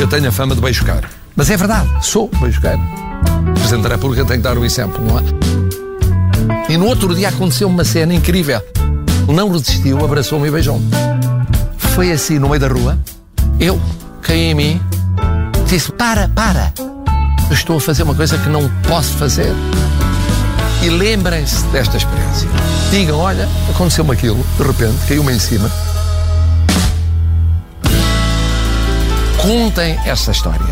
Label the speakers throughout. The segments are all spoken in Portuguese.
Speaker 1: Eu tenho a fama de beijocar. Mas é verdade, sou beijoqueiro. O Presidente da República tem que dar o exemplo, não é? E no outro dia aconteceu uma cena incrível. Não resistiu, abraçou-me e beijou-me. Foi assim, no meio da rua. Eu caí em mim, disse: Para, para. Eu estou a fazer uma coisa que não posso fazer. E lembrem-se desta experiência. Digam: Olha, aconteceu-me aquilo, de repente, caiu-me em cima. Contem essa história.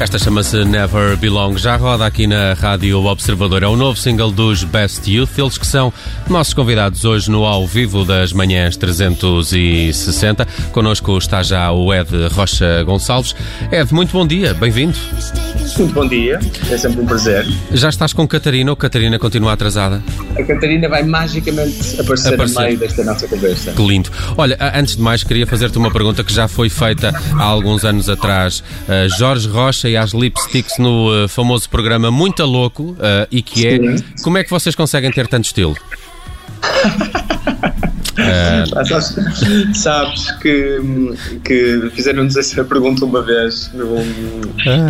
Speaker 2: Esta chama-se Never Belong. Já roda aqui na Rádio Observador. É o novo single dos Best Youth. Eles que são nossos convidados hoje no Ao Vivo das Manhãs 360. Connosco está já o Ed Rocha Gonçalves. Ed, muito bom dia. Bem-vindo.
Speaker 3: Muito bom dia, é sempre um prazer.
Speaker 2: Já estás com Catarina ou Catarina continua atrasada?
Speaker 3: A Catarina vai magicamente aparecer, aparecer. no meio desta nossa conversa.
Speaker 2: Que lindo. Olha, antes de mais, queria fazer-te uma pergunta que já foi feita há alguns anos atrás. Uh, Jorge Rocha e as Lipsticks no uh, famoso programa Muito Louco, uh, e que é Sim. como é que vocês conseguem ter tanto estilo?
Speaker 3: Uh... Sabes, sabes, que, que fizeram-nos essa pergunta uma vez no,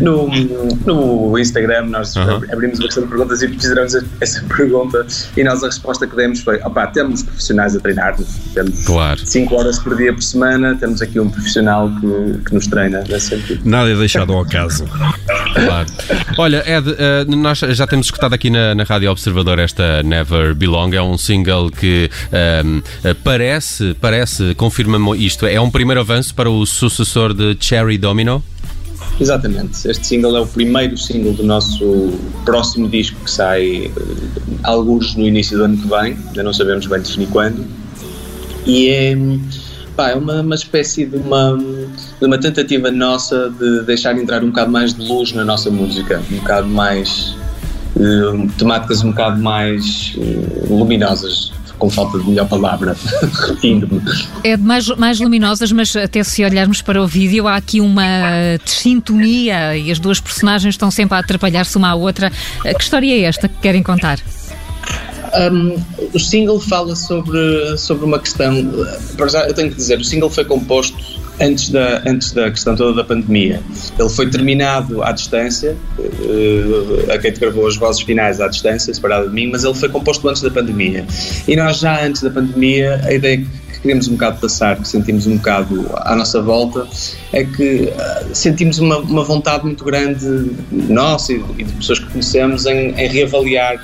Speaker 3: no, no Instagram. Nós abrimos uma questão de perguntas e fizeram-nos essa pergunta. E nós a resposta que demos foi: opá, temos profissionais a treinar-nos, temos 5 claro. horas por dia por semana, temos aqui um profissional que, que nos treina.
Speaker 4: Nada é deixado ao acaso.
Speaker 2: Claro. Olha, Ed, uh, nós já temos escutado aqui na, na Rádio Observador esta Never Belong, é um single que. Um, parece, parece, confirma-me isto, é um primeiro avanço para o sucessor de Cherry Domino?
Speaker 3: Exatamente. Este single é o primeiro single do nosso próximo disco que sai uh, alguns no início do ano que vem, ainda não sabemos bem definir quando. E é, pá, é uma, uma espécie de uma, de uma tentativa nossa de deixar entrar um bocado mais de luz na nossa música, um bocado mais. Uh, temáticas um bocado mais uh, luminosas com falta de melhor palavra, repetindo-me.
Speaker 5: É mais, mais luminosas, mas até se olharmos para o vídeo, há aqui uma sintonia e as duas personagens estão sempre a atrapalhar-se uma à outra. Que história é esta que querem contar?
Speaker 3: Um, o single fala sobre, sobre uma questão. Eu tenho que dizer, o single foi composto antes da, antes da questão toda da pandemia. Ele foi terminado à distância, uh, a Kate gravou as vozes finais à distância, separada de mim, mas ele foi composto antes da pandemia. E nós já antes da pandemia, a ideia que queremos um bocado passar, que sentimos um bocado à nossa volta, é que uh, sentimos uma, uma vontade muito grande nossa e, e de pessoas que conhecemos em, em reavaliar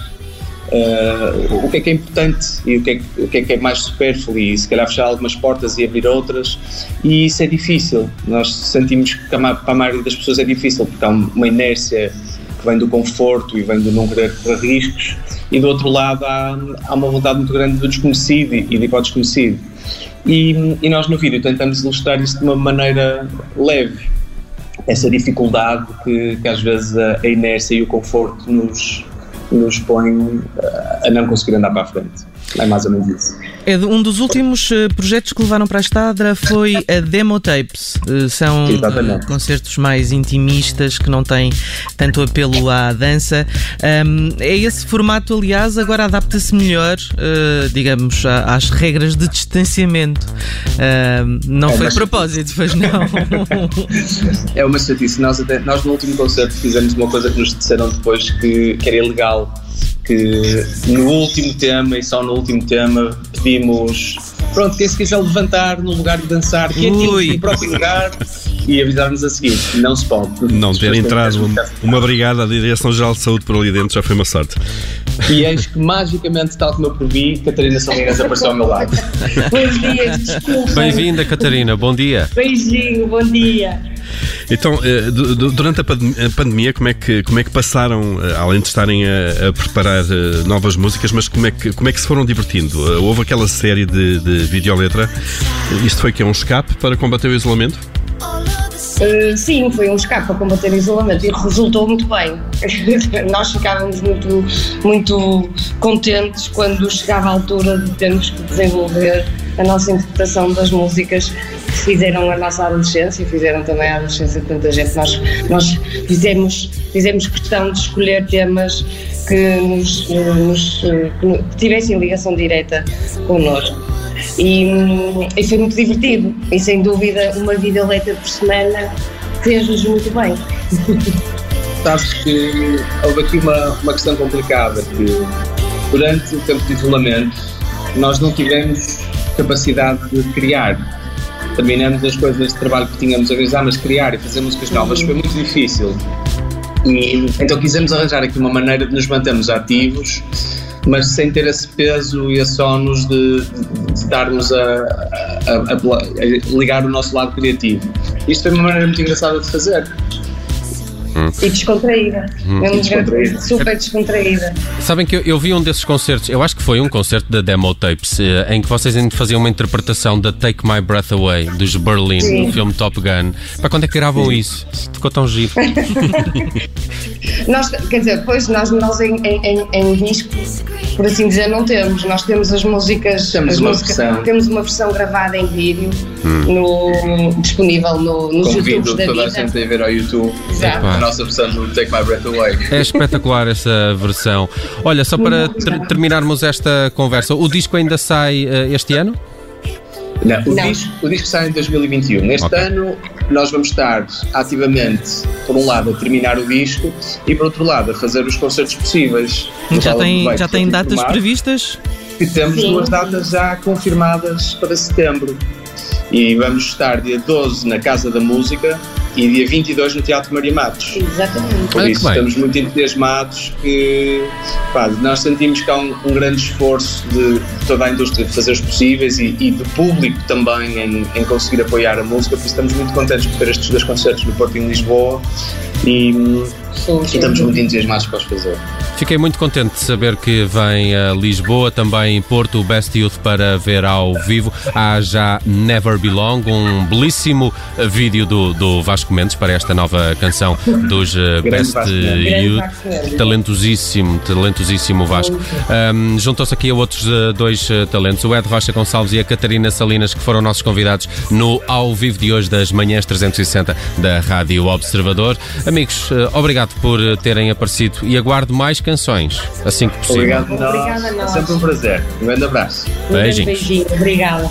Speaker 3: Uh, o que é que é importante e o que é o que, é, que é mais supérfluo? E se calhar fechar algumas portas e abrir outras. E isso é difícil. Nós sentimos que para a maioria das pessoas é difícil porque há uma inércia que vem do conforto e vem do não querer correr riscos. E do outro lado há, há uma vontade muito grande do desconhecido e de ir desconhecido. E, e nós no vídeo tentamos ilustrar isso de uma maneira leve. Essa dificuldade que, que às vezes a inércia e o conforto nos, nos põe eh, a não conseguir andar para a frente. É mais ou menos isso.
Speaker 4: Um dos últimos uh, projetos que levaram para a Estadra foi a Demo Tapes. Uh, são uh, concertos mais intimistas que não têm tanto apelo à dança. É esse formato, aliás, agora adapta-se melhor, digamos, às regras de distanciamento. não é, foi de propósito, pois não.
Speaker 3: é uma chatice. Nós, até, nós no último concerto fizemos uma coisa que nos disseram depois que, que era ilegal que no último tema e só no último tema pedimos pronto, quem se quiser levantar no lugar de dançar, quietinho no próprio lugar e avisar-nos a seguir. Não se pode.
Speaker 6: Não ter entrado uma, uma brigada da Direção-Geral de Saúde por ali dentro já foi uma sorte.
Speaker 3: E eis que magicamente, tal como eu previ, Catarina Salinas apareceu ao meu lado.
Speaker 7: Bons dias, desculpa.
Speaker 2: Bem-vinda, Catarina, bom dia.
Speaker 7: Beijinho, bom dia.
Speaker 6: Então, eh, durante a pandemia, como é que, como é que passaram, eh, além de estarem a, a preparar eh, novas músicas, mas como é que, como é que se foram divertindo? Houve aquela série de, de videoletra. Isto foi que é um escape para combater o isolamento?
Speaker 7: Uh, sim, foi um escape para combater o isolamento e resultou muito bem. Nós ficávamos muito, muito contentes quando chegava a altura de termos que desenvolver a nossa interpretação das músicas fizeram a nossa adolescência fizeram também a adolescência de tanta gente. Nós, nós fizemos, fizemos questão de escolher temas que, nos, nos, que tivessem ligação direta connosco. E, e foi muito divertido. E sem dúvida, uma vida letra por semana fez-nos muito bem.
Speaker 3: Sabes que houve aqui uma, uma questão complicada, que durante o tempo de isolamento nós não tivemos capacidade de criar. Terminamos as coisas de trabalho que tínhamos a realizar, mas criar e fazer músicas novas foi muito difícil. E, então quisemos arranjar aqui uma maneira de nos mantermos ativos, mas sem ter esse peso e esse ónus de, de, de darmos a, a, a, a, ligar o nosso lado criativo. Isto foi uma maneira muito engraçada de fazer.
Speaker 7: Hum. E descontraída. Hum. É descontraída. super descontraída.
Speaker 2: Sabem que eu, eu, vi um desses concertos, eu acho que foi um concerto da Demo Tapes, eh, em que vocês faziam uma interpretação da Take My Breath Away, dos Berlin, Sim. no filme Top Gun. Para quando é que gravam Sim. isso? Ficou tão giro.
Speaker 7: nós, quer dizer, depois nós, nós em, em, em disco por assim dizer, não temos. Nós temos as músicas.
Speaker 3: Temos,
Speaker 7: as
Speaker 3: uma, músicas, versão.
Speaker 7: temos uma versão gravada em vídeo hum. no, disponível no, nos
Speaker 3: YouTube da toda vida. a gente a ver ao YouTube Exato. a nossa versão do Take My Breath Away.
Speaker 2: É espetacular essa versão. Olha, só para ter, terminarmos esta conversa, o disco ainda sai uh, este ano?
Speaker 3: Não, o, Não. Disco, o disco sai em 2021. Neste okay. ano nós vamos estar ativamente, por um lado, a terminar o disco e por outro lado, a fazer os concertos possíveis.
Speaker 4: Já tem, já tem datas previstas?
Speaker 3: E temos Sim. duas datas já confirmadas para setembro. E vamos estar dia 12 na Casa da Música e dia 22 no Teatro Maria Matos.
Speaker 7: Exatamente.
Speaker 3: Por isso estamos muito entusiasmados que pá, nós sentimos que há um, um, grande esforço de toda a indústria de fazer os possíveis e, e do público também em, em, conseguir apoiar a música, por isso estamos muito contentes por ter estes dois concertos no Porto e em Lisboa e, sim, sim, e estamos muito entusiasmados para os fazer.
Speaker 2: Fiquei muito contente de saber que vem a Lisboa, também Porto, o Best Youth para ver ao vivo. Há já Never Belong, um belíssimo vídeo do, do Vasco Mendes para esta nova canção dos uh, Best Youth. Talentosíssimo, talentosíssimo Vasco. Um, Juntou-se aqui a outros uh, dois uh, talentos, o Ed Rocha Gonçalves e a Catarina Salinas, que foram nossos convidados no ao vivo de hoje das manhãs 360 da Rádio Observador. Amigos, obrigado por terem aparecido e aguardo mais canções, assim que possível.
Speaker 3: Obrigado, Obrigada a nós. É sempre um prazer. Um grande abraço.
Speaker 7: Um Beijinhos. beijinho. Obrigada.